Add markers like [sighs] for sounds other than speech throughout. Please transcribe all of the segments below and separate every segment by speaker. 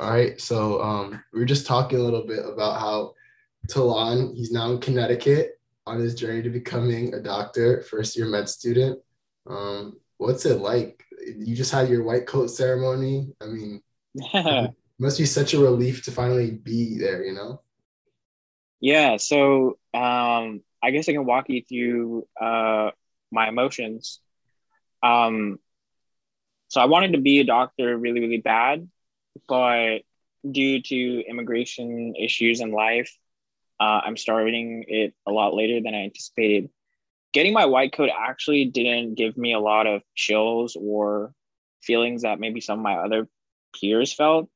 Speaker 1: All right. So um, we were just talking a little bit about how Talon, he's now in Connecticut on his journey to becoming a doctor, first year med student. Um, what's it like? You just had your white coat ceremony. I mean, [laughs] must be such a relief to finally be there, you know?
Speaker 2: Yeah. So um, I guess I can walk you through uh, my emotions. Um, so I wanted to be a doctor really, really bad, but due to immigration issues in life, uh, I'm starting it a lot later than I anticipated. Getting my white coat actually didn't give me a lot of chills or feelings that maybe some of my other peers felt.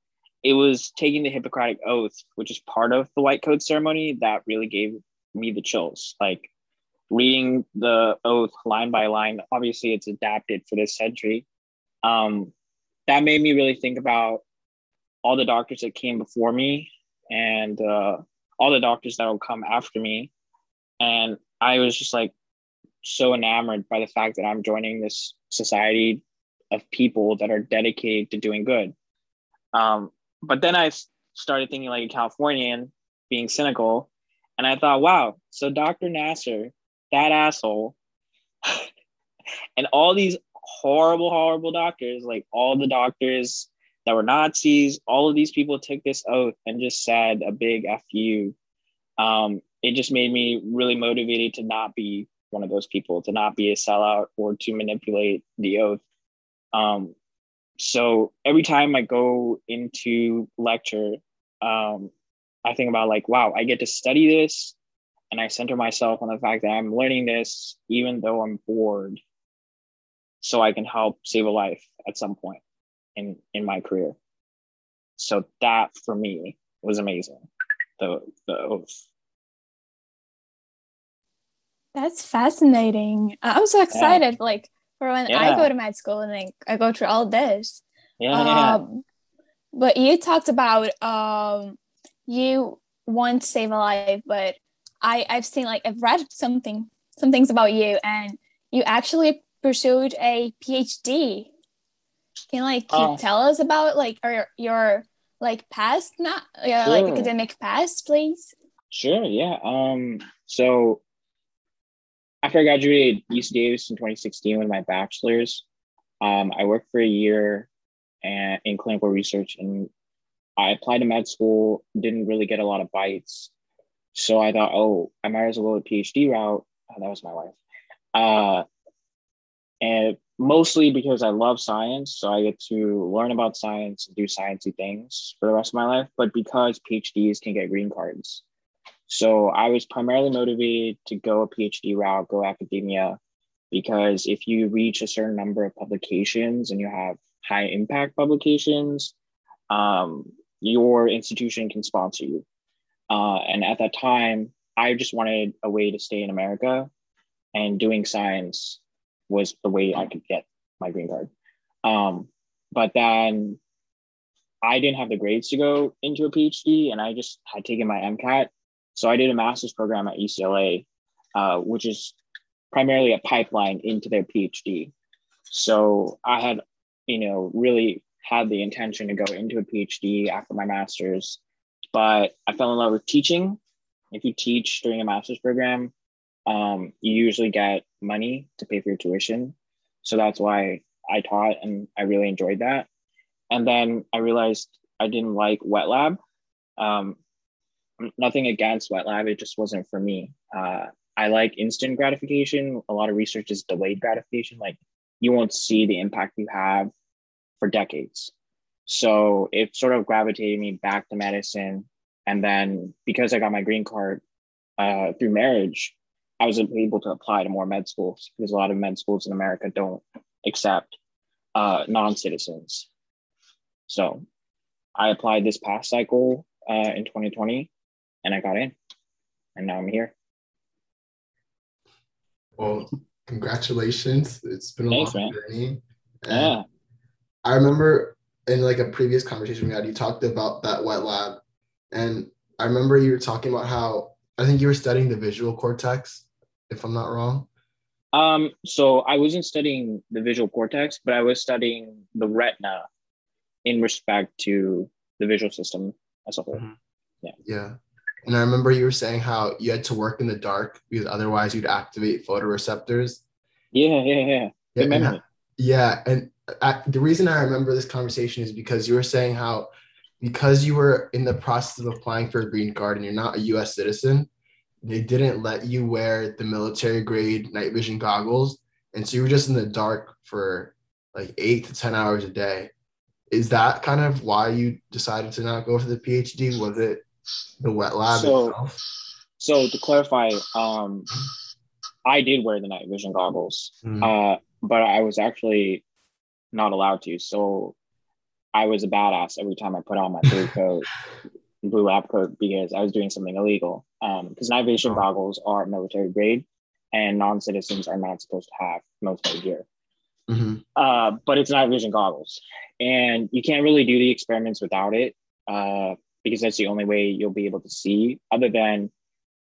Speaker 2: It was taking the Hippocratic Oath, which is part of the white coat ceremony, that really gave me the chills. Like reading the oath line by line, obviously it's adapted for this century. Um, that made me really think about all the doctors that came before me and uh, all the doctors that will come after me. And I was just like so enamored by the fact that I'm joining this society of people that are dedicated to doing good. Um, but then I started thinking like a Californian, being cynical, and I thought, wow, so Dr. Nassar, that asshole, [laughs] and all these horrible, horrible doctors, like all the doctors that were Nazis, all of these people took this oath and just said a big F you. Um, it just made me really motivated to not be one of those people, to not be a sellout or to manipulate the oath. Um, so every time I go into lecture, um, I think about like, wow, I get to study this and I center myself on the fact that I'm learning this even though I'm bored so I can help save a life at some point in in my career. So that for me was amazing. The the oath.
Speaker 3: That's fascinating. I'm so excited. Yeah. Like for when yeah. I go to med school and like I go through all this.
Speaker 2: Yeah, um.
Speaker 3: But you talked about um you want to save a life, but I I've seen like I've read something some things about you and you actually pursued a PhD can you like uh, tell us about like your your like past not yeah sure. like academic past, please?
Speaker 2: Sure. Yeah. Um. So after I graduated UC Davis in 2016 with my bachelor's, um, I worked for a year and in clinical research, and I applied to med school. Didn't really get a lot of bites, so I thought, oh, I might as well go a PhD route. Oh, that was my wife. Uh, and mostly because I love science. So I get to learn about science and do sciencey things for the rest of my life, but because PhDs can get green cards. So I was primarily motivated to go a PhD route, go academia, because if you reach a certain number of publications and you have high impact publications, um, your institution can sponsor you. Uh, and at that time, I just wanted a way to stay in America and doing science was the way I could get my green card. Um, but then I didn't have the grades to go into a PhD, and I just had taken my MCAT. So I did a master's program at UCLA, uh, which is primarily a pipeline into their PhD. So I had, you know, really had the intention to go into a PhD after my master's, but I fell in love with teaching. If you teach during a master's program, um, you usually get money to pay for your tuition. So that's why I taught and I really enjoyed that. And then I realized I didn't like wet lab. Um, nothing against wet lab, it just wasn't for me. Uh, I like instant gratification. A lot of research is delayed gratification. Like you won't see the impact you have for decades. So it sort of gravitated me back to medicine. And then because I got my green card uh, through marriage, I was able to apply to more med schools because a lot of med schools in America don't accept uh, non-citizens. So I applied this past cycle uh, in 2020 and I got in and now I'm here.
Speaker 1: Well, congratulations. It's been a Thanks, long man. journey.
Speaker 2: yeah.
Speaker 1: I remember in like a previous conversation we had, you talked about that wet lab. And I remember you were talking about how I think you were studying the visual cortex, if I'm not wrong.
Speaker 2: Um, so I wasn't studying the visual cortex, but I was studying the retina in respect to the visual system as a whole.
Speaker 1: Mhm.
Speaker 2: Yeah.
Speaker 1: Yeah. And I remember you were saying how you had to work in the dark because otherwise you'd activate photoreceptors.
Speaker 2: Yeah, yeah, yeah.
Speaker 1: Yeah,
Speaker 2: Good
Speaker 1: and
Speaker 2: memory.
Speaker 1: Yeah, and I, the reason I remember this conversation is because you were saying how because you were in the process of applying for a green card and you're not a U.S. citizen, they didn't let you wear the military grade night vision goggles, and so you were just in the dark for like eight to ten hours a day. Is that kind of why you decided to not go for the PhD? Was it the wet lab
Speaker 2: So-
Speaker 1: itself?
Speaker 2: So to clarify, um, I did wear the night vision goggles,
Speaker 1: Mm.
Speaker 2: uh, but I was actually not allowed to. So I was a badass every time I put on my blue [laughs] coat, blue lab coat, because I was doing something illegal. Because night vision
Speaker 1: Oh.
Speaker 2: goggles are military grade, and non-citizens are not supposed to have military gear.
Speaker 1: Mhm.
Speaker 2: uh, but it's night vision goggles, and you can't really do the experiments without it uh, because that's the only way you'll be able to see. Other than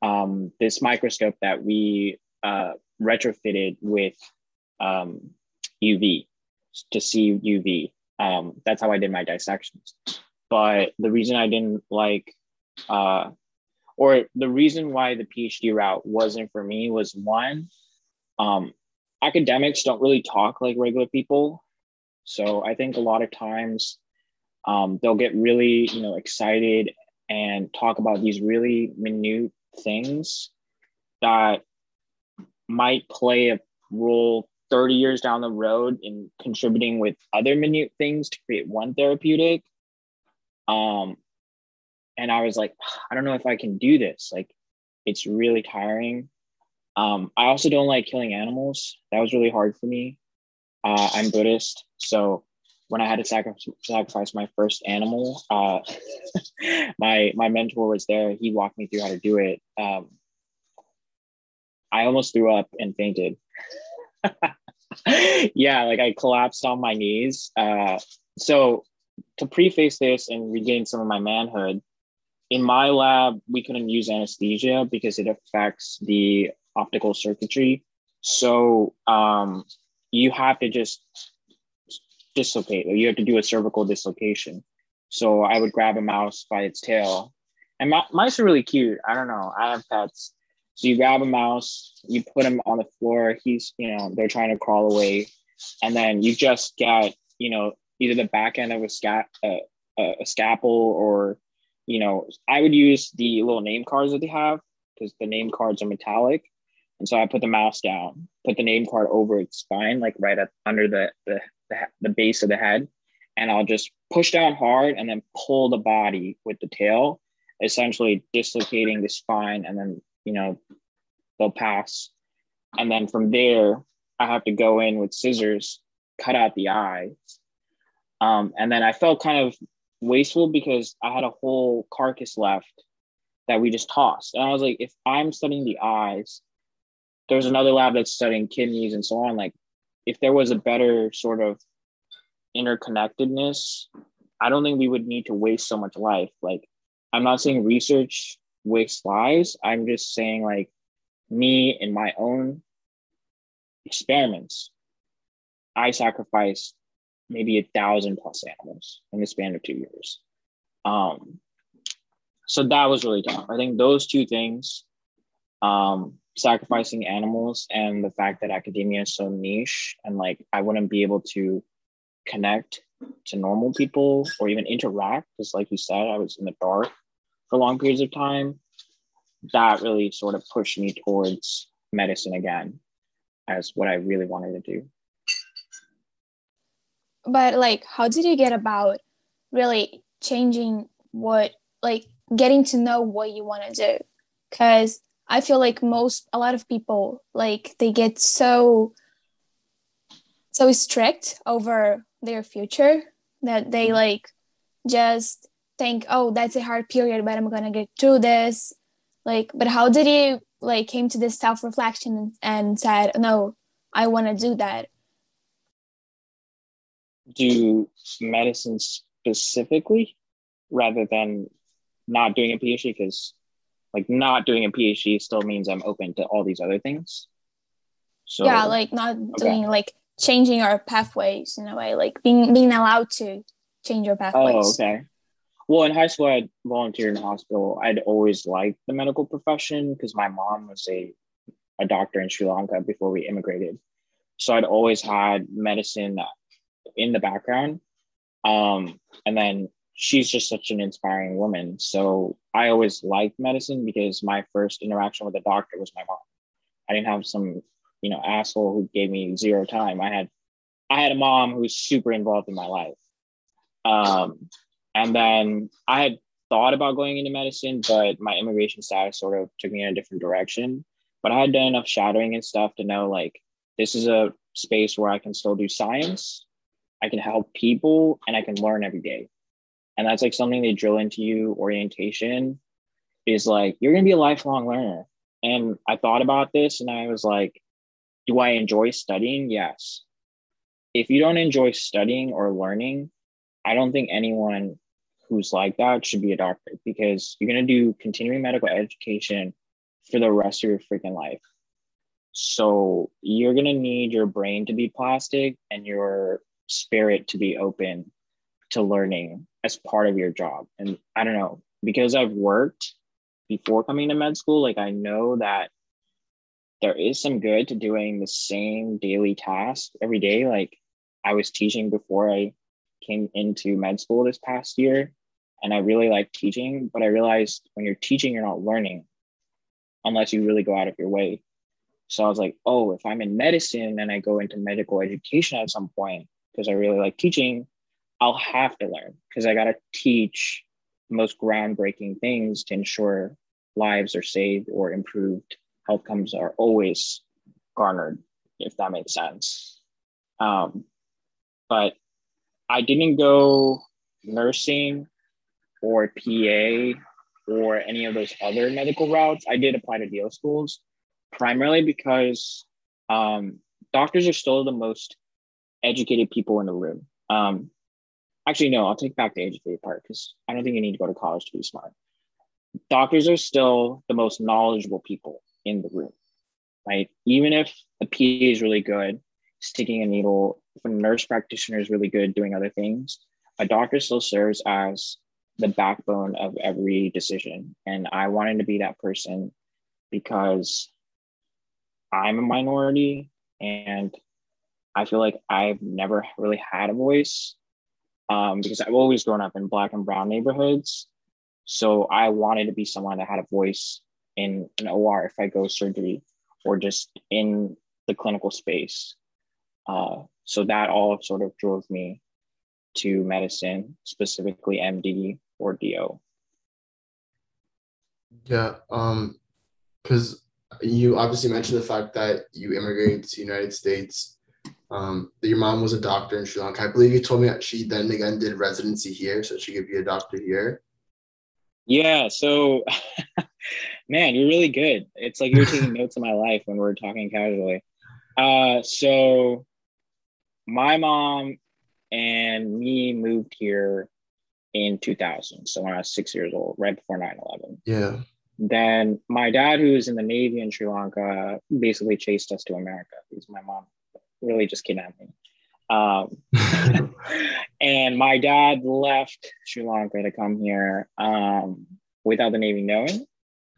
Speaker 2: um, this microscope that we uh, retrofitted with um, UV to see UV. Um, that's how I did my dissections. But the reason I didn't like, uh, or the reason why the PhD route wasn't for me was one, um, academics don't really talk like regular people. So I think a lot of times um, they'll get really, you know, excited and talk about these really minute things that might play a role 30 years down the road in contributing with other minute things to create one therapeutic. Um, and I was like, I don't know if I can do this. Like, it's really tiring. Um, I also don't like killing animals. That was really hard for me. Uh, I'm Buddhist, so when I had to sacri- sacrifice my first animal, uh, [laughs] my my mentor was there. He walked me through how to do it. Um, I almost threw up and fainted. [laughs] yeah, like I collapsed on my knees. Uh, so to preface this and regain some of my manhood, in my lab we couldn't use anesthesia because it affects the optical circuitry. So um, you have to just dislocate, or you have to do a cervical dislocation. So I would grab a mouse by its tail, and mi- mice are really cute. I don't know. I have pets. So you grab a mouse, you put him on the floor. He's, you know, they're trying to crawl away, and then you just get, you know, either the back end of a scat, a, a scalpel, or, you know, I would use the little name cards that they have because the name cards are metallic. And so I put the mouse down, put the name card over its spine, like right up under the, the, the, the base of the head. And I'll just push down hard and then pull the body with the tail, essentially dislocating the spine. And then, you know, they'll pass. And then from there, I have to go in with scissors, cut out the eyes. Um, and then I felt kind of wasteful because I had a whole carcass left that we just tossed. And I was like, if I'm studying the eyes, there's another lab that's studying kidneys and so on. Like, if there was a better sort of interconnectedness, I don't think we would need to waste so much life. Like, I'm not saying research wastes lives. I'm just saying, like, me in my own experiments, I sacrificed maybe a thousand plus animals in the span of two years. Um, so that was really tough. I think those two things, um, sacrificing animals and the fact that academia is so niche and like I wouldn't be able to connect to normal people or even interact, because like you said, I was in the dark for long periods of time. That really sort of pushed me towards medicine again as what I really wanted to do.
Speaker 3: but like how did you get about really changing what like getting to know what you want to do because i feel like most a lot of people like they get so so strict over their future that they like just think oh that's a hard period but i'm gonna get through this like but how did you like came to this self-reflection and said no i want to do that
Speaker 2: do medicine specifically rather than not doing a PhD because like not doing a PhD still means I'm open to all these other things. So
Speaker 3: yeah like not doing like changing our pathways in a way like being being allowed to change your
Speaker 2: oh,
Speaker 3: pathways.
Speaker 2: oh okay. Well, in high school, I volunteered in the hospital. I'd always liked the medical profession because my mom was a, a doctor in Sri Lanka before we immigrated. So I'd always had medicine in the background. Um, and then she's just such an inspiring woman. So I always liked medicine because my first interaction with a doctor was my mom. I didn't have some, you know, asshole who gave me zero time. I had I had a mom who was super involved in my life. Um, and then I had thought about going into medicine, but my immigration status sort of took me in a different direction. But I had done enough shadowing and stuff to know like this is a space where I can still do science, I can help people, and I can learn every day. And that's like something they drill into you orientation is like you're gonna be a lifelong learner. And I thought about this and I was like, do I enjoy studying? Yes. If you don't enjoy studying or learning, I don't think anyone who's like that should be a doctor because you're going to do continuing medical education for the rest of your freaking life. So you're going to need your brain to be plastic and your spirit to be open to learning as part of your job. And I don't know, because I've worked before coming to med school, like I know that there is some good to doing the same daily task every day. Like I was teaching before I came into med school this past year and I really like teaching, but I realized when you're teaching, you're not learning unless you really go out of your way. So I was like, oh, if I'm in medicine and I go into medical education at some point, because I really like teaching, I'll have to learn because I got to teach most groundbreaking things to ensure lives are saved or improved. Outcomes are always garnered, if that makes sense. Um, but I didn't go nursing or PA or any of those other medical routes. I did apply to DO schools primarily because um, doctors are still the most educated people in the room. Um, actually, no, I'll take back the educated part because I don't think you need to go to college to be smart. Doctors are still the most knowledgeable people in the room, right? Even if a PA is really good, sticking a needle, if a nurse practitioner is really good doing other things, a doctor still serves as the backbone of every decision. And I wanted to be that person because I'm a minority and I feel like I've never really had a voice um, because I've always grown up in black and brown neighborhoods. So I wanted to be someone that had a voice in an OR if I go surgery or just in the clinical space. Uh, so that all sort of drove me to medicine, specifically MD or DO.
Speaker 1: Yeah, um, because you obviously mentioned the fact that you immigrated to the United States. Um, that your mom was a doctor in Sri Lanka. I believe you told me that she then again did residency here, so she could be a doctor here.
Speaker 2: Yeah. So, [laughs] man, you're really good. It's like you're taking [laughs] notes of my life when we're talking casually. Uh, so my mom and me moved here in 2000. So when I was six years old, right before 9 11.
Speaker 1: Yeah.
Speaker 2: Then my dad, who was in the Navy in Sri Lanka, basically chased us to America because my mom really just kidnapped me. Um, [laughs] and my dad left Sri Lanka to come here um, without the Navy knowing.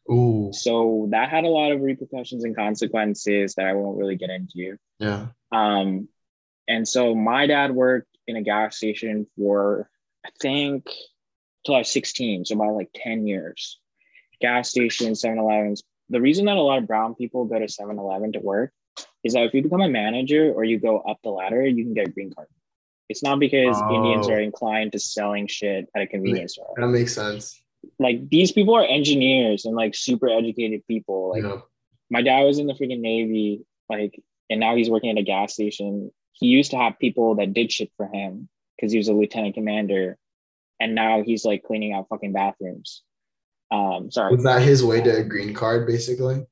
Speaker 1: Ooh.
Speaker 2: So that had a lot of repercussions and consequences that I won't really get into.
Speaker 1: Yeah.
Speaker 2: Um, and so my dad worked in a gas station for, I think, till I was 16. So about like 10 years. Gas stations, 7 Elevens. The reason that a lot of brown people go to 7 Eleven to work is that if you become a manager or you go up the ladder, you can get a green card. It's not because oh. Indians are inclined to selling shit at a convenience store.
Speaker 1: That makes sense.
Speaker 2: Like these people are engineers and like super educated people. Like yeah. my dad was in the freaking Navy, like, and now he's working at a gas station he used to have people that did shit for him because he was a lieutenant commander, and now he's like cleaning out fucking bathrooms. Um, sorry.
Speaker 1: Was that his way to a green card, basically?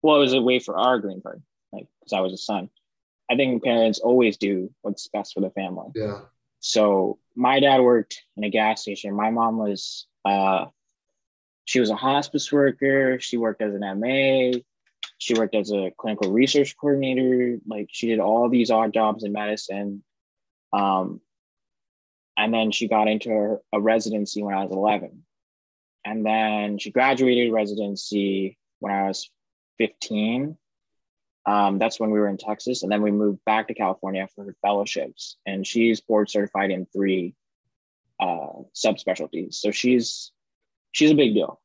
Speaker 2: Well, it was a way for our green card, like because I was a son. I think parents always do what's best for the family.
Speaker 1: Yeah.
Speaker 2: So my dad worked in a gas station. My mom was uh, she was a hospice worker. She worked as an MA. She worked as a clinical research coordinator. Like she did all these odd jobs in medicine. Um, and then she got into her, a residency when I was 11. And then she graduated residency when I was 15. Um, that's when we were in Texas. And then we moved back to California for her fellowships. And she's board certified in three uh, subspecialties. So she's she's a big deal.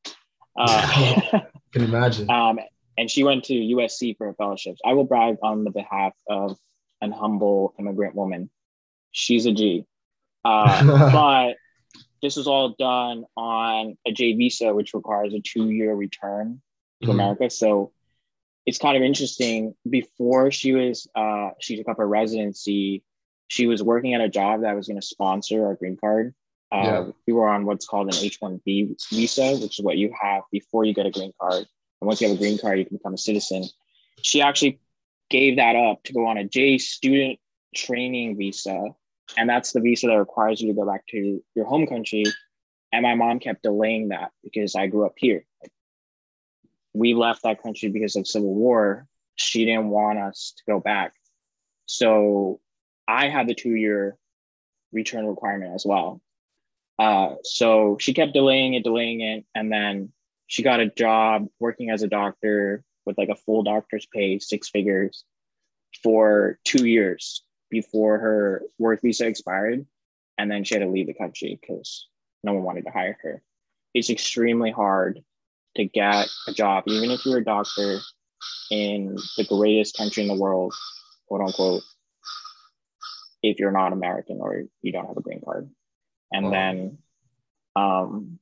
Speaker 2: Uh,
Speaker 1: I [laughs] can imagine.
Speaker 2: um, and she went to USC for her fellowships. I will brag on the behalf of an humble immigrant woman. She's a G. Uh, [laughs] but this was all done on a J visa, which requires a two year return to
Speaker 1: Mhm.
Speaker 2: America. So it's kind of interesting. Before she was, uh, she took up her residency, she was working at a job that was going to sponsor our green card. Uh,
Speaker 1: Yeah.
Speaker 2: We were on what's called an H 1B visa, which is what you have before you get a green card. And once you have a green card, you can become a citizen. She actually gave that up to go on a J student training visa. And that's the visa that requires you to go back to your home country. And my mom kept delaying that because I grew up here. We left that country because of civil war. She didn't want us to go back. So I had the two year return requirement as well. Uh, so she kept delaying it, delaying it. And then she got a job working as a doctor with like a full doctor's pay, six figures for two years before her work visa expired. And then she had to leave the country because no one wanted to hire her. It's extremely hard to get a job, even if you're a doctor in the greatest country in the world, quote unquote, if you're not American or you don't have a green card. And
Speaker 1: Wow.
Speaker 2: then um,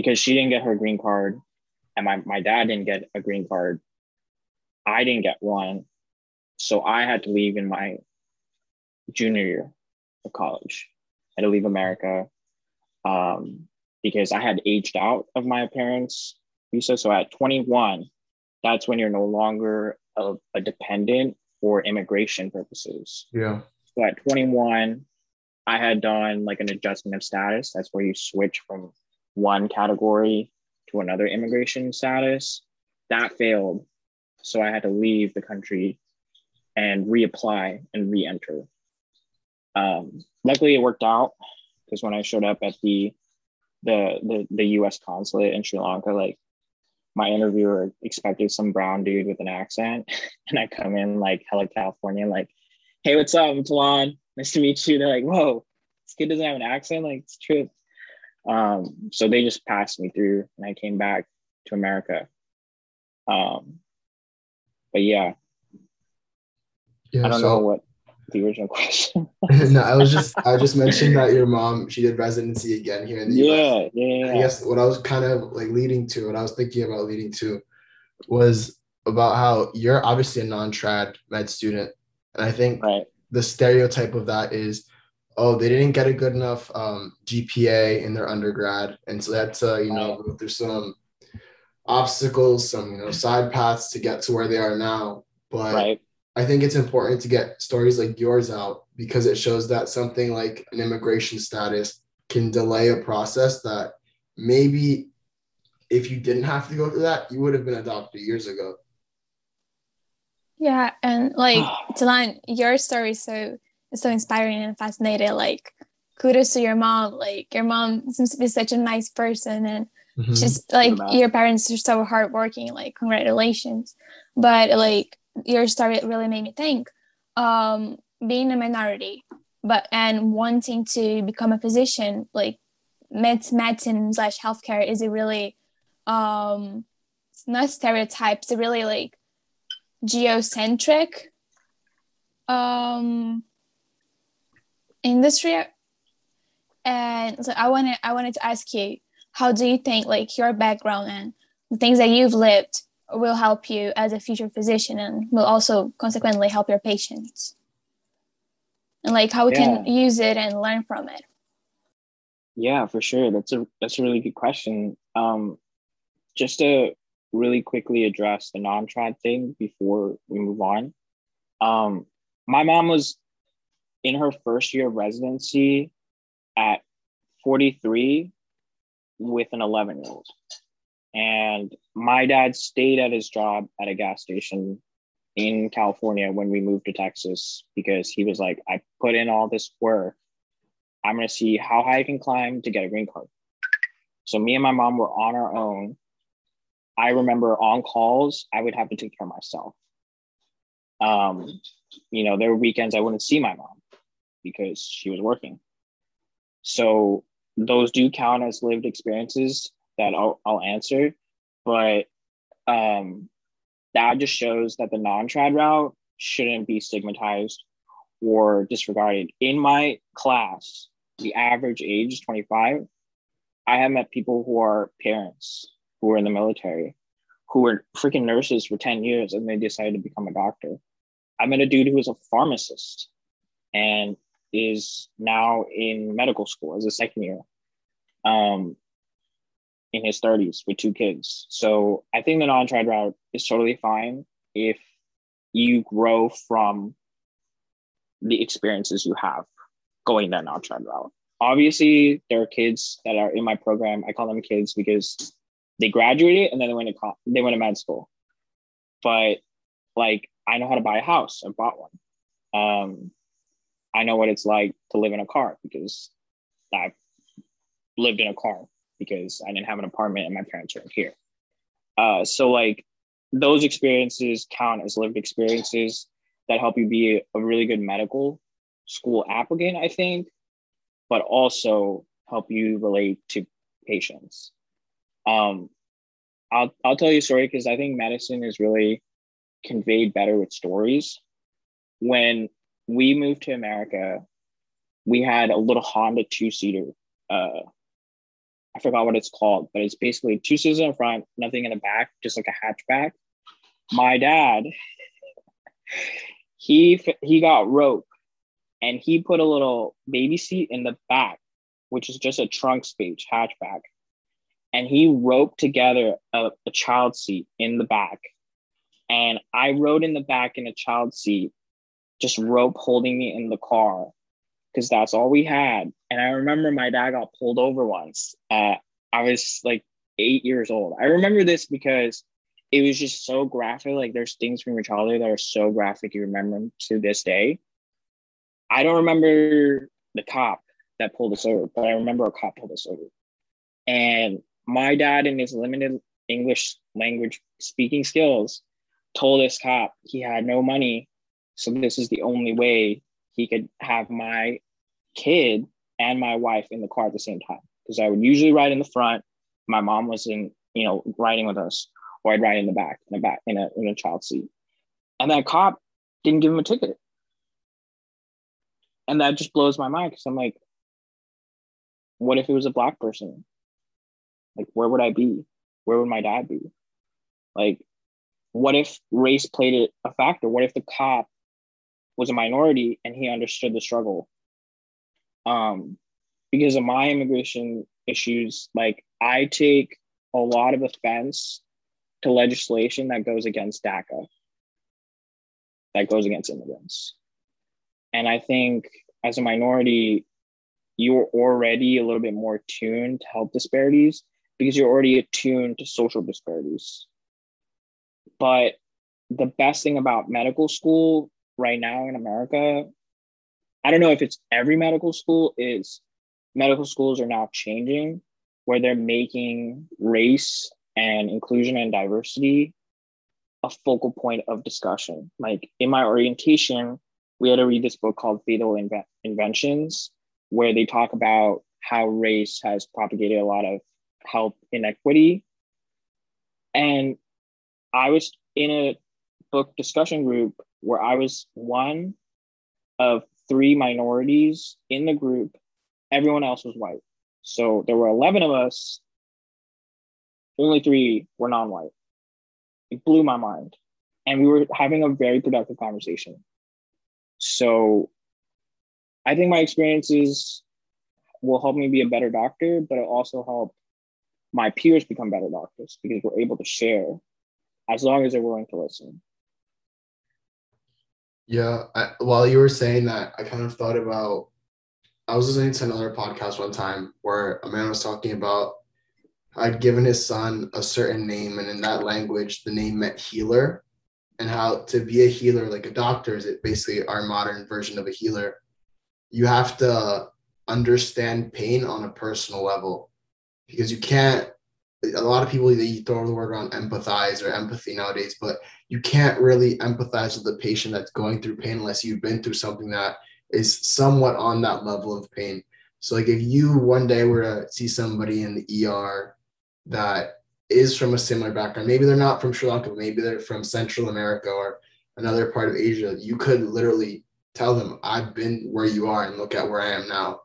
Speaker 2: because she didn't get her green card and my, my dad didn't get a green card, I didn't get one. So I had to leave in my junior year of college. I had to leave America um, because I had aged out of my parents' visa. So at 21, that's when you're no longer a, a dependent for immigration purposes.
Speaker 1: Yeah.
Speaker 2: So at 21, I had done like an adjustment of status. That's where you switch from one category to another immigration status. That failed. So I had to leave the country and reapply and re enter. Um, luckily, it worked out because when I showed up at the, the the the U.S. consulate in Sri Lanka, like my interviewer expected some brown dude with an accent, [laughs] and I come in like hella California, like, "Hey, what's up? I'm Talon. Nice to meet you." They're like, "Whoa, this kid doesn't have an accent. Like, it's true." Um, so they just passed me through, and I came back to America. Um, but yeah,
Speaker 1: Yeah.
Speaker 2: I don't
Speaker 1: so,
Speaker 2: know what the original [laughs] question. [laughs]
Speaker 1: no, I was just I just mentioned that your mom she did residency again here in the US.
Speaker 2: yeah, yeah,
Speaker 1: I guess what I was kind of like leading to, what I was thinking about leading to, was about how you're obviously a non-trad med student, and I think
Speaker 2: Right.
Speaker 1: the stereotype of that is, oh, they didn't get a good enough um, GPA in their undergrad, and so they had to, you know, go through some obstacles, some you know side paths to get to where they are now. But
Speaker 2: Right.
Speaker 1: I think it's important to get stories like yours out because it shows that something like an immigration status can delay a process that maybe if you didn't have to go through that, you would have been adopted years ago.
Speaker 3: Yeah, and like [sighs] Talon, your story is so is so inspiring and fascinated. Like, kudos to your mom. Like, your mom seems to be such a nice person, and
Speaker 1: Mhm.
Speaker 3: she's like
Speaker 2: best.
Speaker 3: your parents are so hardworking. Like, congratulations. But like your story really made me think. Um, being a minority, but and wanting to become a physician, like med- medicine slash healthcare, is a really um, it's not stereotypes. It's really like geocentric um industry and so i wanted i wanted to ask you how do you think like your background and the things that you've lived will help you as a future physician and will also consequently help your patients and like how we can use it and learn from it
Speaker 2: Yeah, for sure. That's a that's a really good question. Um, just to really quickly address the non-trad thing before we move on. Um, my mom was in her first year of residency at 43 with an 11 year old. And my dad stayed at his job at a gas station in California when we moved to Texas because he was like, I put in all this work I'm going to see how high I can climb to get a green card. So me and my mom were on our own. I remember on calls, I would have to take care of myself. Um, you know, there were weekends I wouldn't see my mom because she was working. So those do count as lived experiences that I'll, I'll answer, but um, that just shows that the non-trad route shouldn't be stigmatized or disregarded. In my class, the average age is 25. I have met people who are parents who were in the military, who were freaking nurses for 10 years and they decided to become a doctor. I met a dude who was a pharmacist and is now in medical school as a second year um, in his 30s with two kids. So I think the non trad route is totally fine if you grow from the experiences you have going that non trad route. Obviously, there are kids that are in my program. I call them kids because they graduated and then they went to they went to med school. But like, I know how to buy a house. I bought one. Um, I know what it's like to live in a car because I've lived in a car because I didn't have an apartment and my parents weren't here. Uh, so like those experiences count as lived experiences that help you be a really good medical school applicant, I think, but also help you relate to patients. Um, I'll I'll tell you a story because I think medicine is really conveyed better with stories. When we moved to America, we had a little Honda two seater. Uh, I forgot what it's called, but it's basically two seats in the front, nothing in the back, just like a hatchback. My dad, he he got rope, and he put a little baby seat in the back, which is just a trunk space hatchback, and he roped together a, a child seat in the back, and I rode in the back in a child seat, just rope holding me in the car because that's all we had. And I remember my dad got pulled over once. Uh, I was like eight years old. I remember this because it was just so graphic. Like there's things from your childhood that are so graphic you remember to this day. I don't remember the cop that pulled us over, but I remember a cop pulled us over. And my dad, in his limited English language speaking skills, told this cop he had no money. So this is the only way he could have my kid and my wife in the car at the same time because I would usually ride in the front. My mom was in, you know, riding with us, or I'd ride in the back, in a back, in a in a child seat. And that cop didn't give him a ticket, and that just blows my mind because I'm like, what if it was a black person? Like, where would I be? Where would my dad be? Like, what if race played a factor? What if the cop was a minority and he understood the struggle. Um, because of my immigration issues, like I take a lot of offense to legislation that goes against DACA, that goes against immigrants. And I think as a minority, you're already a little bit more tuned to health disparities because you're already attuned to social disparities. But the best thing about medical school right now in America, I don't know if it's every medical school, is medical schools are now changing where they're making race and inclusion and diversity a focal point of discussion. Like in my orientation, we had to read this book called Fatal Inve- Inventions, where they talk about how race has propagated a lot of health inequity. And I was in a book discussion group where I was one of three minorities in the group. Everyone else was white. So there were 11 of us, only three were non white. It blew my mind. And we were having a very productive conversation. So I think my experiences will help me be a better doctor, but it also help my peers become better doctors because we're able to share as long as they're willing to listen.
Speaker 1: Yeah, I, while you were saying that, I kind of thought about. I was listening to another podcast one time where a man was talking about I'd given his son a certain name, and in that language, the name meant healer, and how to be a healer, like a doctor, is it basically our modern version of a healer. You have to understand pain on a personal level because you can't a lot of people they throw the word around empathize or empathy nowadays but you can't really empathize with the patient that's going through pain unless you've been through something that is somewhat on that level of pain so like if you one day were to see somebody in the er that is from a similar background maybe they're not from sri lanka maybe they're from central america or another part of asia you could literally tell them i've been where you are and look at where i am now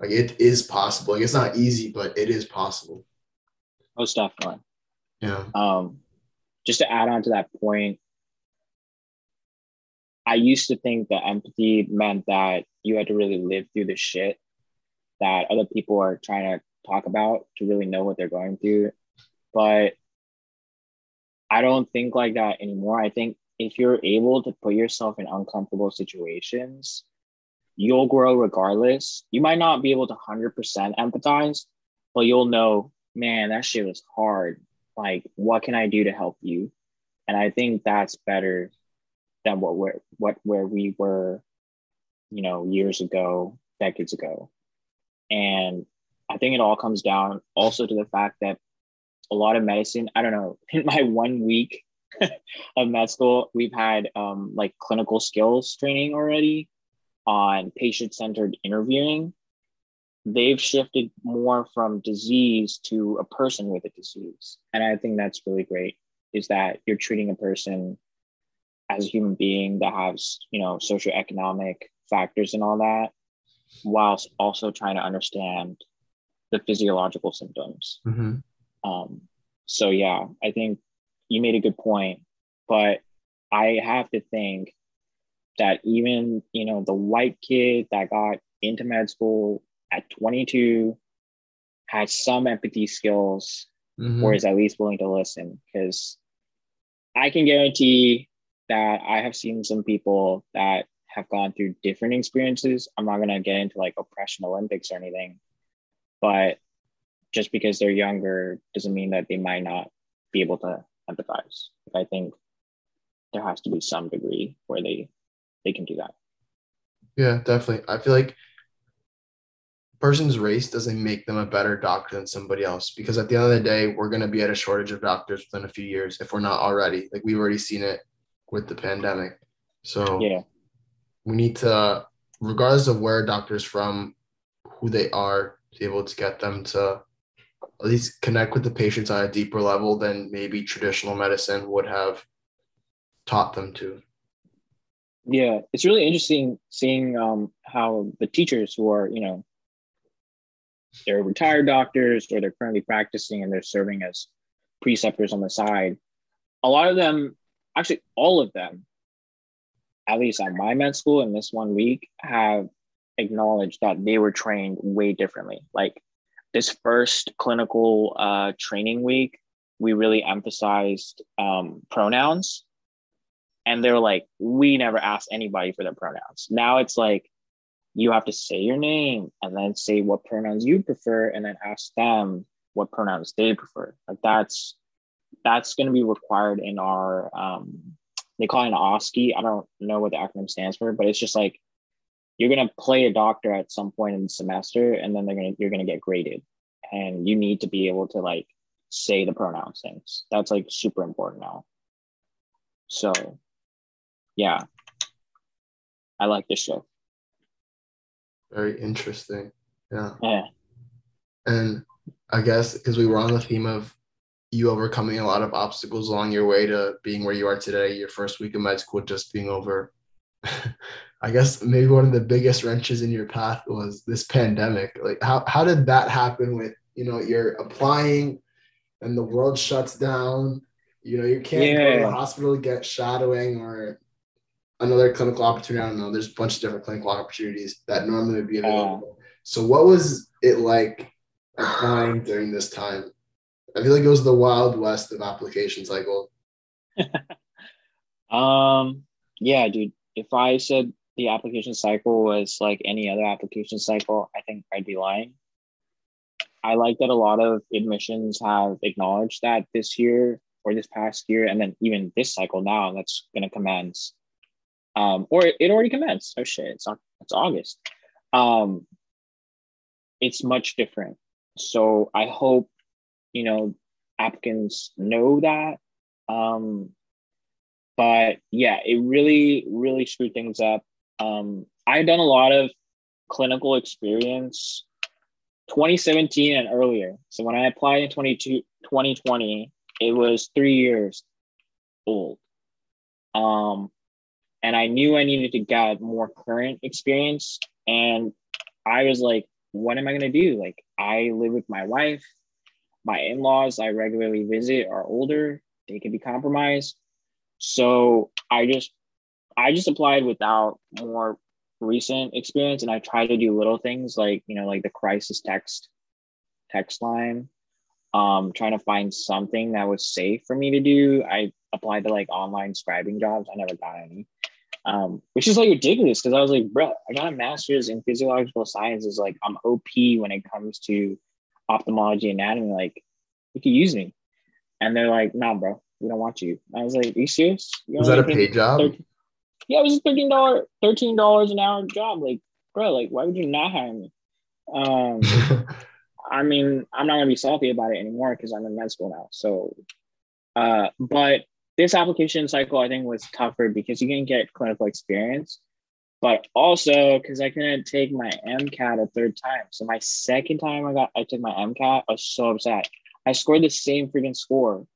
Speaker 1: like it is possible. Like it's not easy, but it is possible.
Speaker 2: Most definitely.
Speaker 1: Yeah.
Speaker 2: Um, just to add on to that point, I used to think that empathy meant that you had to really live through the shit that other people are trying to talk about to really know what they're going through. But I don't think like that anymore. I think if you're able to put yourself in uncomfortable situations you'll grow regardless. You might not be able to 100% empathize, but you'll know, man, that shit was hard. Like, what can I do to help you? And I think that's better than what we're, what where we were, you know, years ago, decades ago. And I think it all comes down also to the fact that a lot of medicine, I don't know, [laughs] in my one week [laughs] of med school, we've had um, like clinical skills training already on patient centered interviewing, they've shifted more from disease to a person with a disease. And I think that's really great is that you're treating a person as a human being that has, you know, socioeconomic factors and all that, whilst also trying to understand the physiological symptoms.
Speaker 1: Mm-hmm.
Speaker 2: Um, so yeah, I think you made a good point, but I have to think that even you know the white kid that got into med school at 22 has some empathy skills mm-hmm. or is at least willing to listen because i can guarantee that i have seen some people that have gone through different experiences i'm not going to get into like oppression olympics or anything but just because they're younger doesn't mean that they might not be able to empathize i think there has to be some degree where they they can do that.
Speaker 1: Yeah, definitely. I feel like person's race doesn't make them a better doctor than somebody else because at the end of the day, we're going to be at a shortage of doctors within a few years if we're not already. Like we've already seen it with the pandemic. So
Speaker 2: yeah,
Speaker 1: we need to, regardless of where doctors from, who they are, be able to get them to at least connect with the patients on a deeper level than maybe traditional medicine would have taught them to.
Speaker 2: Yeah, it's really interesting seeing um, how the teachers who are, you know, they're retired doctors or they're currently practicing and they're serving as preceptors on the side. A lot of them, actually, all of them, at least at my med school in this one week, have acknowledged that they were trained way differently. Like this first clinical uh, training week, we really emphasized um, pronouns and they're like, we never asked anybody for their pronouns. Now it's like you have to say your name and then say what pronouns you prefer and then ask them what pronouns they prefer. Like that's that's going to be required in our um, they call it an OSCE. I don't know what the acronym stands for, but it's just like you're going to play a doctor at some point in the semester and then they're going to you're going to get graded and you need to be able to like say the pronouns things. That's like super important now. So yeah, I like this show.
Speaker 1: Very interesting. Yeah.
Speaker 2: Yeah.
Speaker 1: And I guess because we were on the theme of you overcoming a lot of obstacles along your way to being where you are today, your first week of med school just being over. [laughs] I guess maybe one of the biggest wrenches in your path was this pandemic. Like how how did that happen with, you know, you're applying and the world shuts down. You know, you can't yeah. go to the hospital to get shadowing or another clinical opportunity. I don't know. There's a bunch of different clinical opportunities that normally would be available. So, what was it like applying during this time? I feel like it was the wild west of application cycle. [laughs]
Speaker 2: um, yeah, dude. If I said the application cycle was like any other application cycle, I think I'd be lying. I like that a lot of admissions have acknowledged that this year or this past year, and then even this cycle now that's going to commence um, or it, it already commenced. Oh shit, it's it's August. Um, it's much different. So I hope, you know, applicants know that. Um, but yeah, it really, really screwed things up. Um, I've done a lot of clinical experience 2017 and earlier. So when I applied in 2020, it was three years old. Um, and I knew I needed to get more current experience. And I was like, what am I going to do? Like, I live with my wife, my in laws I regularly visit are older, they can be compromised. So I just, I just applied without more recent experience and I try to do little things like, you know, like the crisis text text line. Um, trying to find something that was safe for me to do. I applied to like online scribing jobs. I never got any. Um, which is like ridiculous because I was like, bro, I got a master's in physiological sciences. Like I'm OP when it comes to ophthalmology anatomy. Like you could use me. And they're like, nah, bro, we don't want you. I was like, are you serious? You
Speaker 1: was that a paid job?
Speaker 2: 13- yeah, it was a thirteen dollar thirteen dollars an hour job. Like, bro, like why would you not hire me? Um [laughs] I mean, I'm not gonna be salty about it anymore because I'm in med school now. So uh but this application cycle I think was tougher because you can get clinical experience, but also because I couldn't take my MCAT a third time. So my second time I got I took my MCAT, I was so upset. I scored the same freaking score.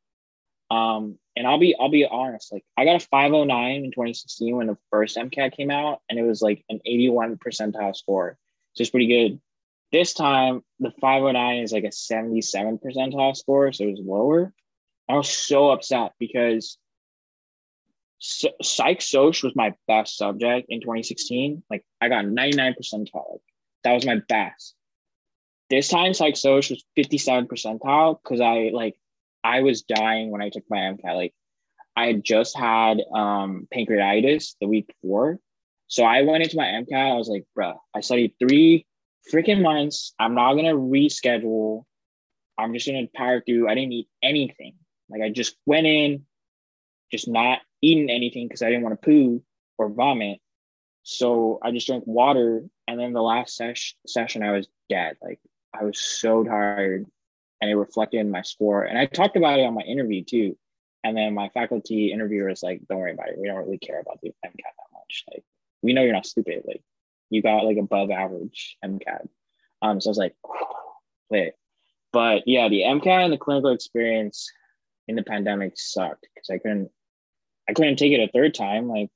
Speaker 2: Um, and I'll be I'll be honest, like I got a 509 in 2016 when the first MCAT came out, and it was like an 81 percentile score. So it's pretty good. This time the 509 is like a 77 percentile score, so it was lower. I was so upset because psych soc was my best subject in 2016. Like I got 99 percentile. That was my best. This time psych soc was 57 percentile because I like I was dying when I took my MCAT. Like I had just had um, pancreatitis the week before. So I went into my MCAT. I was like, bruh, I studied three freaking months. I'm not to reschedule. I'm just to power through. I didn't eat anything. Like I just went in, just not eating anything because I didn't want to poo or vomit. So I just drank water. And then the last ses- session, I was dead. Like I was so tired and it reflected in my score. And I talked about it on my interview too. And then my faculty interviewer was like, "Don't worry about it. We don't really care about the MCAT that much. Like, we know you're not stupid. Like, you got like above average MCAT." Um, so I was like, "Wait," but yeah, the MCAT and the clinical experience in the pandemic sucked because I couldn't, I couldn't take it a third time. Like,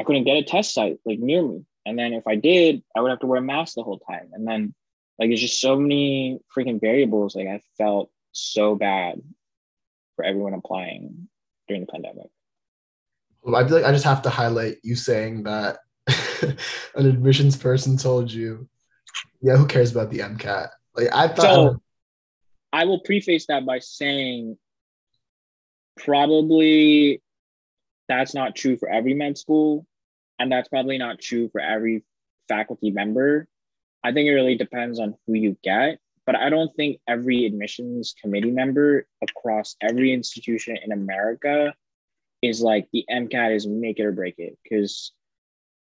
Speaker 2: I couldn't get a test site like near me. And then if I did, I would have to wear a mask the whole time. And then like there's just so many freaking variables. Like I felt so bad for everyone applying during the pandemic.
Speaker 1: Well, I feel like I just have to highlight you saying that [laughs] an admissions person told you, yeah, who cares about the MCAT? Like I thought.
Speaker 2: So, I will preface that by saying probably that's not true for every med school, and that's probably not true for every faculty member. I think it really depends on who you get, but I don't think every admissions committee member across every institution in America is like the MCAT is make it or break it. Because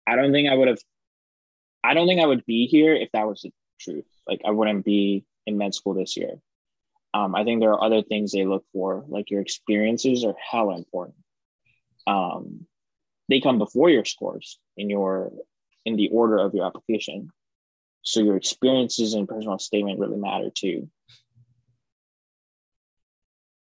Speaker 2: I don't think I would have, I don't think I would be here if that was the truth. Like I wouldn't be in med school this year. Um, I think there are other things they look for, like your experiences are hella important. Um, they come before your scores in your in the order of your application. So your experiences and personal statement really matter too.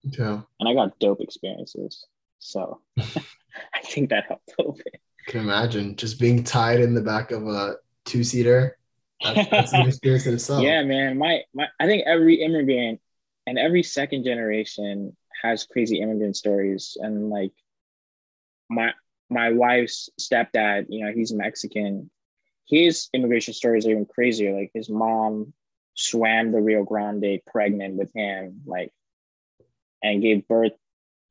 Speaker 1: Yeah.
Speaker 2: And I got dope experiences. So [laughs] I think that helped a little bit.
Speaker 1: I can imagine just being tied in the back of a two seater. That's, that's an [laughs] experience in itself.
Speaker 2: Yeah, man. My my I think every immigrant and every second generation has crazy immigrant stories. And like my my wife's stepdad, you know, he's Mexican his immigration stories are even crazier. Like his mom swam the Rio Grande pregnant with him, like, and gave birth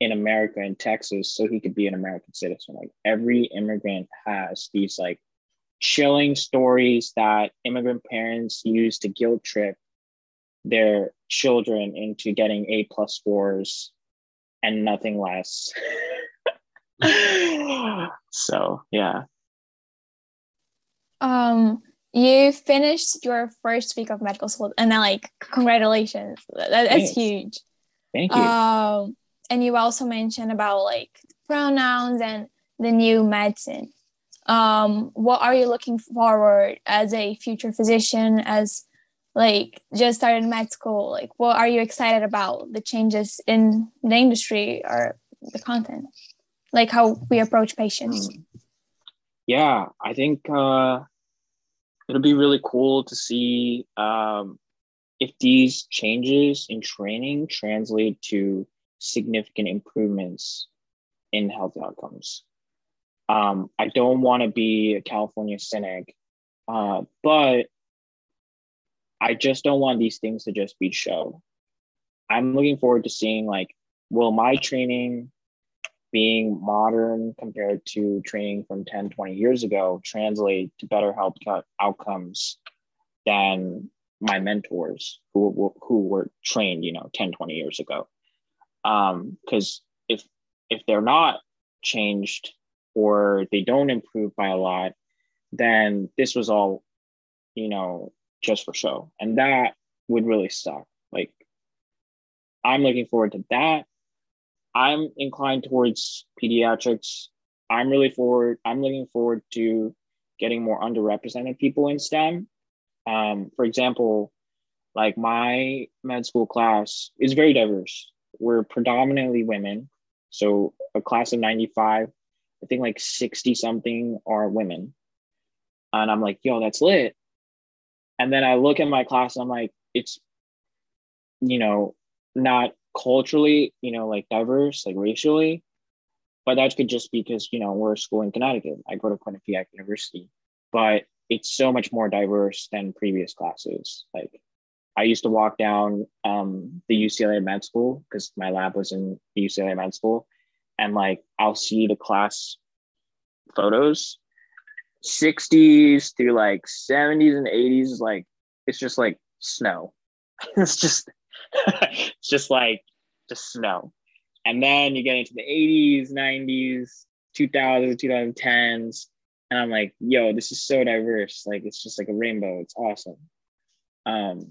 Speaker 2: in America in Texas so he could be an American citizen. Like every immigrant has these like chilling stories that immigrant parents use to guilt trip their children into getting A plus scores and nothing less. [laughs] so yeah,
Speaker 3: um you finished your first week of medical school, and then like congratulations, that, that's
Speaker 2: Thanks.
Speaker 3: huge.
Speaker 2: Thank you.
Speaker 3: Um, and you also mentioned about like pronouns and the new medicine. Um, what are you looking forward as a future physician, as like just started med school? Like, what are you excited about the changes in the industry or the content, like how we approach patients?
Speaker 2: Hmm. yeah, I think uh, it'll be really cool to see um, if these changes in training translate to significant improvements in health outcomes. Um, I don't want to be a California cynic, uh, but I just don't want these things to just be show. I'm looking forward to seeing like, will my training being modern compared to training from 10, 20 years ago translate to better health outcomes than my mentors who, who were trained, you know, 10, 20 years ago. Um, because if if they're not changed or they don't improve by a lot, then this was all, you know, just for show. And that would really suck. Like I'm looking forward to that. I'm inclined towards pediatrics. I'm really forward. I'm looking forward to getting more underrepresented people in STEM. Um, for example, like my med school class is very diverse. We're predominantly women. So a class of 95, I think like 60 something are women. And I'm like, yo, that's lit. And then I look at my class and I'm like, it's, you know, not culturally, you know, like diverse, like racially. But that could just be because, you know, we're a school in Connecticut. I go to Quinnipiac University, but it's so much more diverse than previous classes. Like I used to walk down um, the UCLA med school because my lab was in the UCLA med school. And like I'll see the class photos, 60s through like 70s and 80s, like it's just like snow. [laughs] it's just [laughs] it's just like just snow. And then you get into the 80s, 90s, 2000s, 2010s. And I'm like, yo, this is so diverse. Like it's just like a rainbow. It's awesome. Um,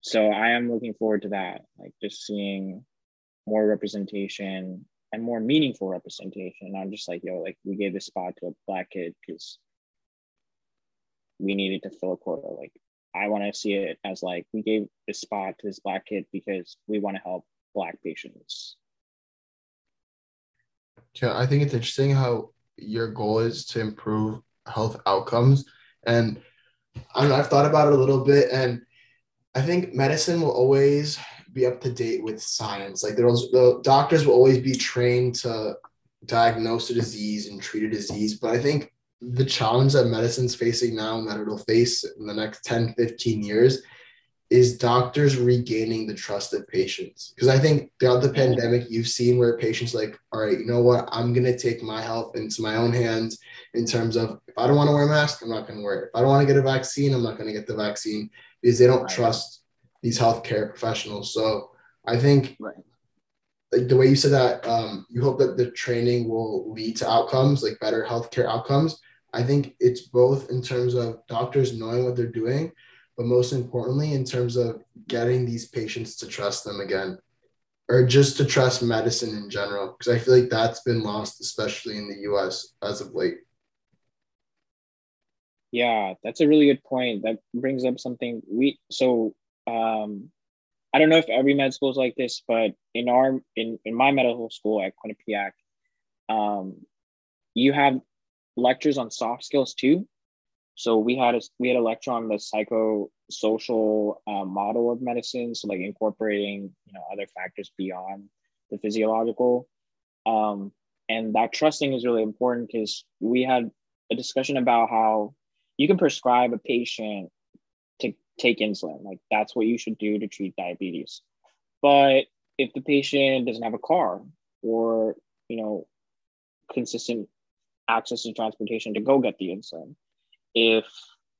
Speaker 2: so I am looking forward to that, like just seeing more representation and more meaningful representation. I'm just like, yo, like we gave this spot to a black kid because we needed to fill a quota. Like I want to see it as like we gave this spot to this black kid because we want to help black patients.
Speaker 1: Yeah, I think it's interesting how your goal is to improve health outcomes. And I know, I've thought about it a little bit and I think medicine will always be up to date with science. Like there's the doctors will always be trained to diagnose a disease and treat a disease. But I think the challenge that medicine's facing now and that it'll face in the next 10, 15 years is doctors regaining the trust of patients. Because I think throughout the pandemic, you've seen where patients like, all right, you know what? I'm gonna take my health into my own hands in terms of if I don't want to wear a mask, I'm not gonna wear it. If I don't want to get a vaccine, I'm not gonna get the vaccine because they don't trust these healthcare professionals. So I think
Speaker 2: Right.
Speaker 1: like the way you said that, um, you hope that the training will lead to outcomes, like better healthcare outcomes. I think it's both in terms of doctors knowing what they're doing, but most importantly, in terms of getting these patients to trust them again, or just to trust medicine in general. Because I feel like that's been lost, especially in the US as of late.
Speaker 2: Yeah, that's a really good point. That brings up something we so um I don't know if every med school is like this, but in our in, in my medical school at Quinnipiac, um, you have lectures on soft skills too. So we had a we had a lecture on the psychosocial uh, model of medicine, so like incorporating you know other factors beyond the physiological, um, and that trusting is really important because we had a discussion about how you can prescribe a patient to take insulin, like that's what you should do to treat diabetes, but if the patient doesn't have a car or you know consistent access to transportation to go get the insulin. If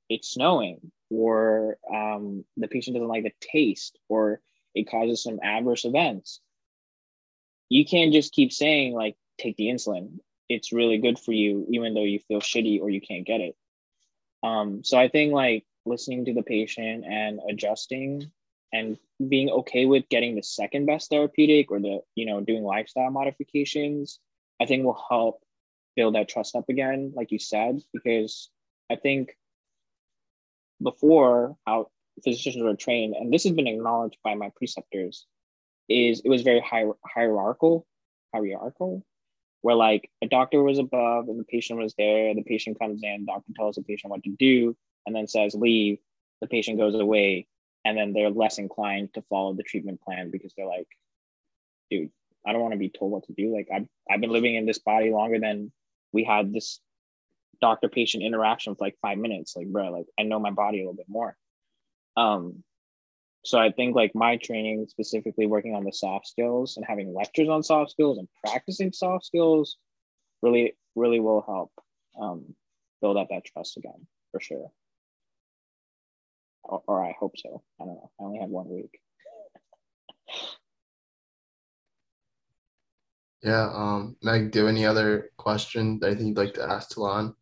Speaker 2: it's snowing or um, the patient doesn't like the taste or it causes some adverse events you can't just keep saying like take the insulin. It's really good for you even though you feel shitty or you can't get it. Um, so I think like listening to the patient and adjusting and being okay with getting the second best therapeutic or the you know doing lifestyle modifications i think will help build that trust up again like you said because i think before how physicians were trained and this has been acknowledged by my preceptors is it was very hier- hierarchical hierarchical where like a doctor was above and the patient was there the patient comes in doctor tells the patient what to do and then says leave the patient goes away and then they're less inclined to follow the treatment plan because they're like dude i don't want to be told what to do like I've, I've been living in this body longer than we had this doctor patient interaction for like five minutes like bro like i know my body a little bit more um so i think like my training specifically working on the soft skills and having lectures on soft skills and practicing soft skills really really will help um, build up that trust again for sure or, or I hope so. I don't know. I only had one week.
Speaker 1: Yeah. Um, Meg, do you have any other question that I think you'd like to ask Talon?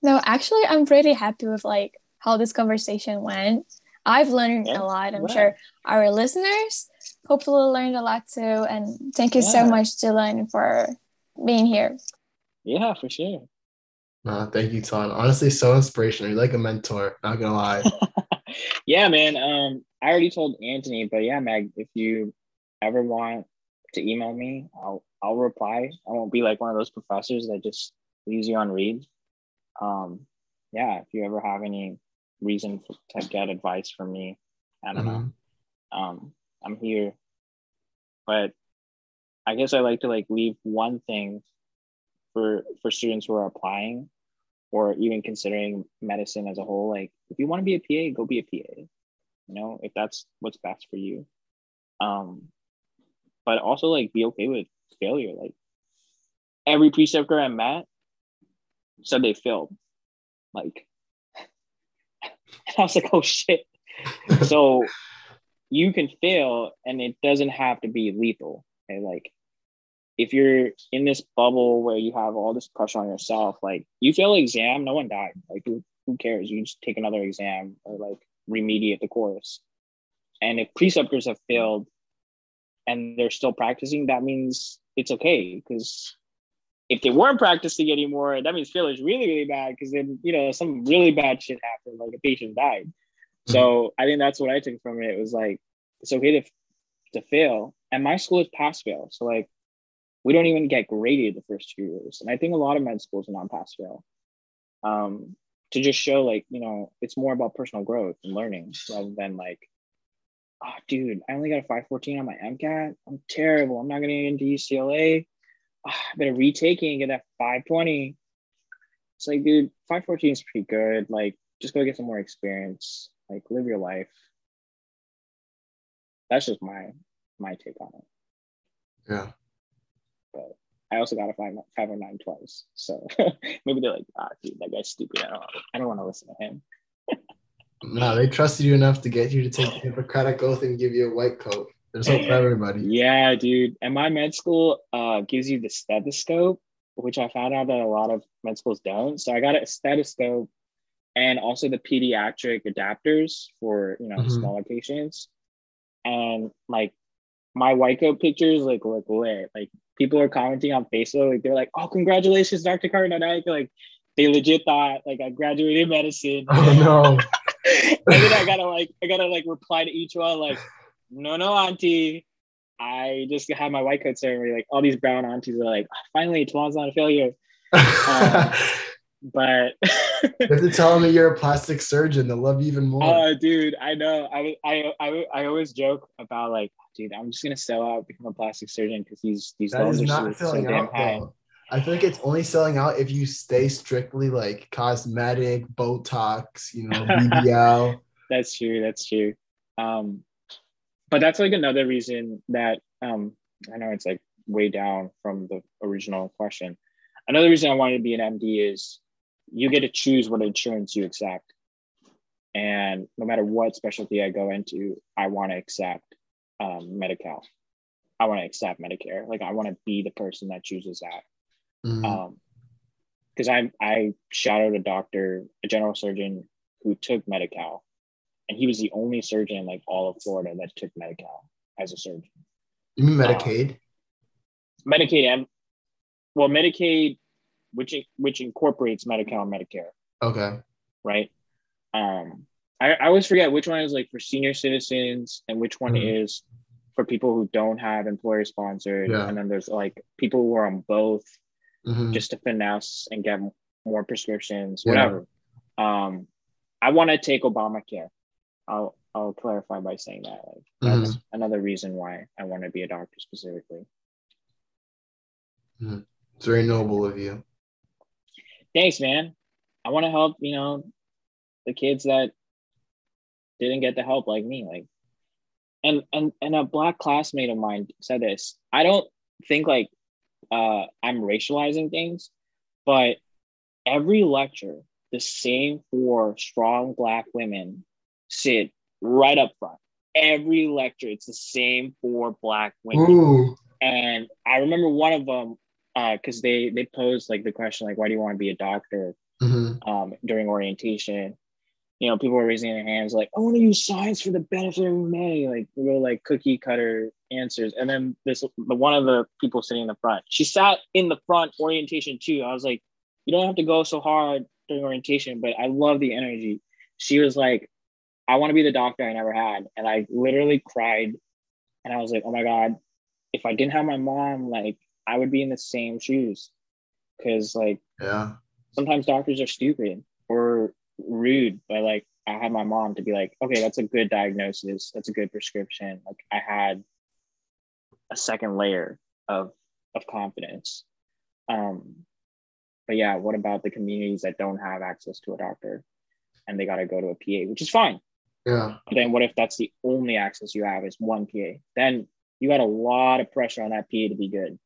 Speaker 3: No, actually, I'm pretty happy with like how this conversation went. I've learned
Speaker 2: Yeah,
Speaker 3: a lot. I'm
Speaker 2: wow.
Speaker 3: sure our listeners hopefully learned a lot too. And thank you so much, Talon, for being here.
Speaker 2: Yeah, for sure.
Speaker 1: Uh, thank you, Talon. Honestly, so inspirational. You're like a mentor. Not gonna lie. [laughs]
Speaker 2: yeah, man. Um, I already told Anthony, but yeah, Meg, if you ever want to email me, I'll I'll reply. I won't be like one of those professors that just leaves you on read. Um, yeah, if you ever have any reason for, to get advice from me, I don't know.
Speaker 1: Mhm.
Speaker 2: um i'm here but i guess i like to like leave one thing for for students who are applying or even considering medicine as a whole like if you want to be a pa go be a pa you know if that's what's best for you um but also like be okay with failure. Like every preceptor i met said they failed. Like and [laughs] i was like oh shit. So you can fail and it doesn't have to be lethal like if you're in this bubble where you have all this pressure on yourself like you fail exam no one died. Like who, who cares? You just take another exam or like remediate the course. And if preceptors have failed and they're still practicing that means it's okay because if they weren't practicing anymore that means failure is really really bad because then you know some really bad shit happened like a patient died so I think that's what I took from it. It was like it's okay to to fail, and my school is pass fail. So like we don't even get graded the first two years, and I think a lot of med schools are non pass fail. Um, to just show like you know it's more about personal growth and learning rather than like, oh dude, I only got a five fourteen on my MCAT. I'm terrible. I'm not gonna get into UCLA. Ah, I better retake it and get that five twenty. It's like, dude, five fourteen is pretty good. Like, just go get some more experience like live your life that's just my my take on it
Speaker 1: Yeah.
Speaker 2: but i also got a five five or nine twice so [laughs] maybe they're like ah dude that guy's stupid i don't i don't want to listen to him [laughs]
Speaker 1: No, they trusted you enough to get you to take the Hippocratic oath and give you a white coat. There's hope for everybody.
Speaker 2: yeah dude and my med school uh gives you the stethoscope which i found out that a lot of med schools don't so i got a stethoscope and also the pediatric adapters for you know
Speaker 1: Mhm.
Speaker 2: smaller patients and like my white coat pictures like look lit like people are commenting on facebook like they're like oh congratulations dr Carnadike. like they legit thought like i graduated medicine [laughs]
Speaker 1: Oh no. [laughs] [laughs]
Speaker 2: and then i gotta like i gotta like reply to each one like no no auntie i just had my white coat ceremony like all these brown aunties are like "Ah, finally tomorrow's not a failure [laughs] but
Speaker 1: you have to tell them that you're a plastic surgeon. They'll love you even more.
Speaker 2: Oh, dude, I know. I, I I I always joke about like, dude, I'm just gonna sell out, become a plastic surgeon because these these
Speaker 1: that
Speaker 2: loans are so,
Speaker 1: not
Speaker 2: so damn
Speaker 1: out
Speaker 2: high.
Speaker 1: though. I feel like it's only selling out if you stay strictly like cosmetic, Botox, you know, BBL. [laughs]
Speaker 2: That's true. That's true. Um, but that's like another reason that um, I know it's like way down from the original question. Another reason I wanted to be an MD is you get to choose what insurance you accept, and no matter what specialty I go into, I want to accept um, Medi-Cal. I want to accept Medicare. Like I want to be the person that chooses that.
Speaker 1: Mhm.
Speaker 2: Um, because I I shadowed a doctor, a general surgeon who took Medi-Cal, and he was the only surgeon in like all of Florida that took Medi-Cal as a surgeon.
Speaker 1: You mean Medicaid?
Speaker 2: Uh, Medicaid and well, Medicaid, which which incorporates Medi-Cal and Medicare.
Speaker 1: Okay.
Speaker 2: Right. Um, I, I always forget which one is like for senior citizens and which one
Speaker 1: Mhm.
Speaker 2: is for people who don't have employer sponsored.
Speaker 1: Yeah.
Speaker 2: And then there's like people who are on both
Speaker 1: Mhm.
Speaker 2: just to finesse and get more prescriptions,
Speaker 1: Yeah.
Speaker 2: whatever. Um, I want to take Obamacare. I'll I'll clarify by saying that. Like
Speaker 1: Mm-hmm.
Speaker 2: that's another reason why I want to be a doctor specifically.
Speaker 1: It's very noble of you.
Speaker 2: Thanks, man. I want to help, you know, the kids that didn't get the help like me. Like and and and a black classmate of mine said this. I don't think like uh I'm racializing things, but every lecture, the same four strong black women sit right up front. Every lecture, it's the same four black women.
Speaker 1: Ooh.
Speaker 2: And I remember one of them, because they they posed like the question like, why do you want to be a doctor?
Speaker 1: hmm
Speaker 2: um, during orientation. You know, people were raising their hands like, I want to use science for the benefit of humanity, like real like cookie cutter answers. And then this the one of the people sitting in the front, she sat in the front orientation too. I was like, you don't have to go so hard during orientation, but I love the energy. She was like, I want to be the doctor I never had. And I literally cried. And I was like, oh my God, if I didn't have my mom, like I would be in the same shoes. Cause like
Speaker 1: Yeah.
Speaker 2: sometimes doctors are stupid or rude but like i had my mom to be like okay that's a good diagnosis that's a good prescription like i had a second layer of of confidence um but yeah what about the communities that don't have access to a doctor and they got to go to a pa which is fine
Speaker 1: Yeah.
Speaker 2: but then what if that's the only access you have is one pa then you got a lot of pressure on that pa to be good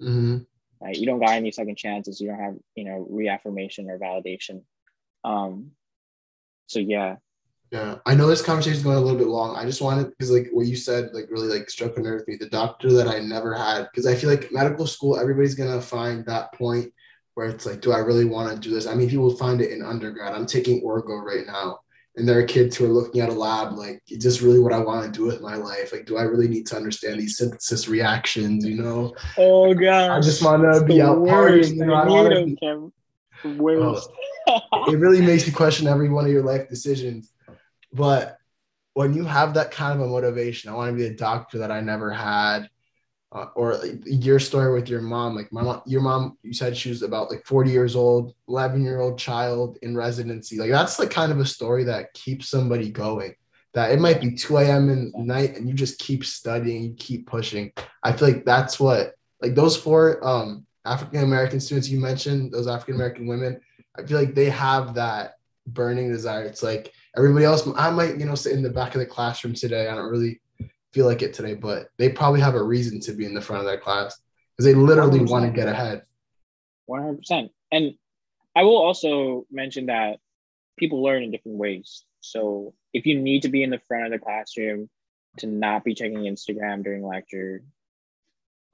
Speaker 1: hmm
Speaker 2: right? You don't got any second chances. You don't have, you know, reaffirmation or validation. Um, so yeah,
Speaker 1: Yeah. I know this conversation is going a little bit long. I just wanted because like what you said like really like struck a nerve with me. The doctor that I never had because I feel like medical school everybody's gonna find that point where it's like, do I really want to do this? I mean, people find it in undergrad. I'm taking Orgo right now. And there are kids who are looking at a lab like, is this really what I want to do with my life? Like, do I really need to understand these synthesis reactions? You know,
Speaker 2: Oh god,
Speaker 1: I just want to be out partying. You know, I don't want to
Speaker 2: Worst.
Speaker 1: It really makes you question every one of your life decisions. But when you have that kind of a motivation, I want to be a doctor that I never had, uh, or like, your story with your mom, like my mom, your mom, you said she was about like 40 years old, 11 year old child in residency. Like that's the kind of a story that keeps somebody going. That it might be 2 a.m. in the night and you just keep studying, you keep pushing. I feel like that's what like those four um African American students you mentioned, those African American women, I feel like they have that burning desire. It's like everybody else, I might, you know, sit in the back of the classroom today. I don't really feel like it today, but they probably have a reason to be in the front of that class because they literally want to get ahead.
Speaker 2: 100%. And I will also mention that people learn in different ways. So if you need to be in the front of the classroom to not be checking Instagram during lecture,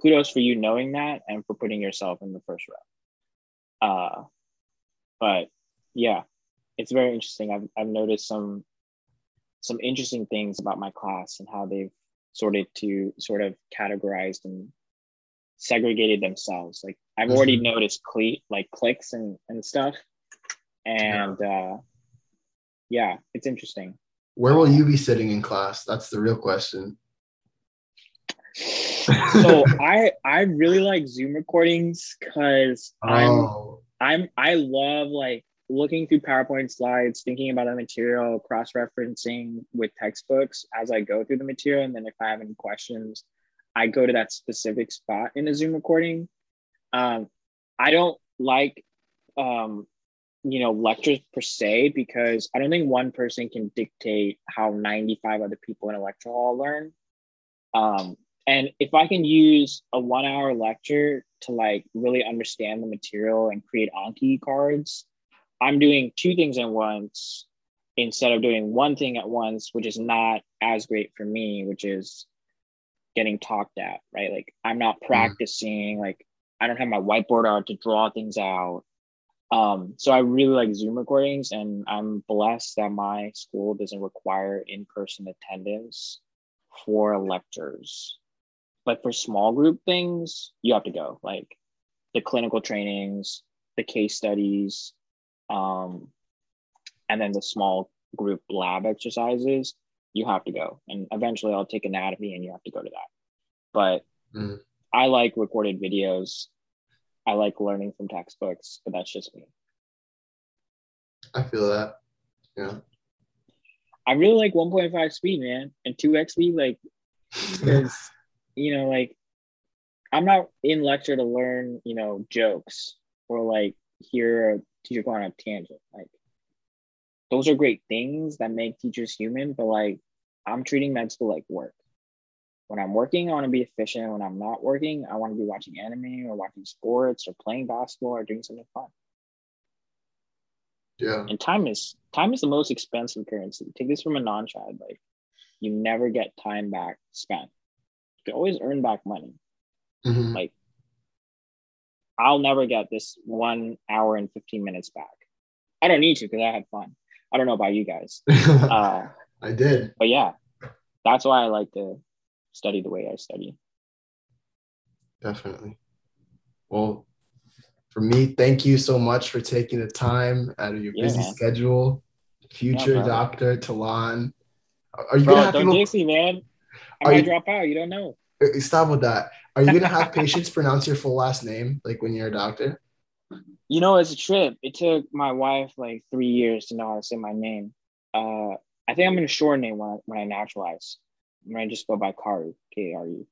Speaker 2: kudos for you knowing that and for putting yourself in the first row. Uh, but yeah, it's very interesting. I've, I've noticed some some interesting things about my class and how they've sorted to sort of categorized and segregated themselves. Like I've already noticed cle- like cliques and, and stuff. And uh yeah, it's interesting.
Speaker 1: Where will you be sitting in class? That's the real question.
Speaker 2: so I I really like Zoom recordings because
Speaker 1: Oh,
Speaker 2: I'm I love like looking through PowerPoint slides, thinking about the material, cross-referencing with textbooks as I go through the material. And then if I have any questions, I go to that specific spot in a Zoom recording. Um, I don't like um, you know, lectures per se because I don't think one person can dictate how 95 other people in a lecture hall learn. Um, and if I can use a one hour lecture to like really understand the material and create Anki cards, I'm doing two things at once instead of doing one thing at once, which is not as great for me, which is getting talked at, right? Like I'm not practicing like I don't have my whiteboard out to draw things out. Um, so I really like Zoom recordings, and I'm blessed that my school doesn't require in-person attendance for lectures. But for small group things, you have to go, like the clinical trainings, the case studies, um, and then the small group lab exercises. You have to go, and eventually I'll take anatomy, and you have to go to that. But
Speaker 1: Mm.
Speaker 2: I like recorded videos. I like learning from textbooks, but that's just me.
Speaker 1: I feel that. Yeah.
Speaker 2: I really like 1.5 speed, man, and 2x speed, like, [laughs] because, you know, like, I'm not in lecture to learn, you know, jokes or like hear a teacher go on a tangent. Like, those are great things that make teachers human, but like, I'm treating med school like work. When I'm working, I want to be efficient. When I'm not working, I want to be watching anime or watching sports or playing basketball or doing something fun.
Speaker 1: yeah.
Speaker 2: and time is time is the most expensive currency take this from a non-child like you never get time back spent can always earn back money
Speaker 1: Mhm.
Speaker 2: like i'll never get this one hour and 15 minutes back i don't need to because i had fun i don't know about you guys [laughs] uh,
Speaker 1: I did.
Speaker 2: but yeah that's why i like to study the way i study
Speaker 1: Definitely. Well, for me, thank you so much for taking the time out of your
Speaker 2: Yeah,
Speaker 1: busy
Speaker 2: man.
Speaker 1: schedule. Future
Speaker 2: Yeah.
Speaker 1: Dr. Talon. Are you
Speaker 2: bro
Speaker 1: gonna have
Speaker 2: don't
Speaker 1: people
Speaker 2: me man i
Speaker 1: Are
Speaker 2: might
Speaker 1: you-
Speaker 2: drop out you don't know
Speaker 1: Uh, stop with that? Are you gonna have patients pronounce your full last name like when you're a doctor?
Speaker 2: You know, it's a trip. It took my wife like three years to know how to say my name. Uh, I think I'm gonna shorten it when I, when I naturalize. I'm gonna just go by Karu, K A R U.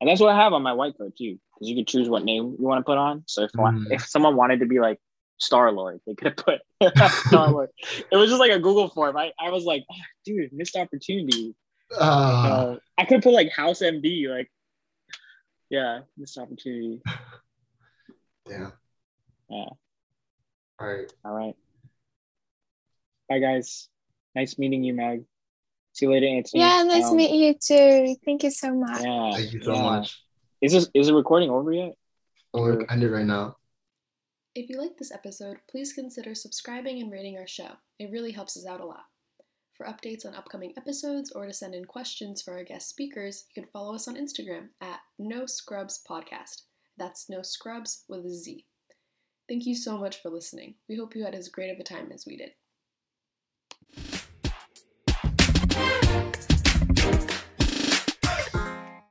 Speaker 2: And that's what I have on my white card too, because you can choose what name you want to put on. So if
Speaker 1: Mm.
Speaker 2: if someone wanted to be like Star Lord, they could have put [laughs] Star Lord. It was just like a Google form. I, I was like, oh, dude, missed opportunity. Uh, I could put like House MD, like, yeah, missed opportunity.
Speaker 1: damn.
Speaker 2: Yeah.
Speaker 1: All right.
Speaker 2: All right. Bye, guys. Nice meeting you, Meg. See you later, Anthony.
Speaker 3: Yeah, nice
Speaker 2: Um,
Speaker 3: to meet you too. Thank you so much.
Speaker 2: Yeah.
Speaker 1: Thank you so
Speaker 2: yeah.
Speaker 1: much.
Speaker 2: Is this is the recording over yet?
Speaker 1: We're ended right now.
Speaker 4: If you like this episode, please consider subscribing and rating our show. It really helps us out a lot. For updates on upcoming episodes or to send in questions for our guest speakers, you can follow us on Instagram at No Scrubs Podcast. That's No Scrubs with a Z. Thank you so much for listening. We hope you had as great of a time as we did.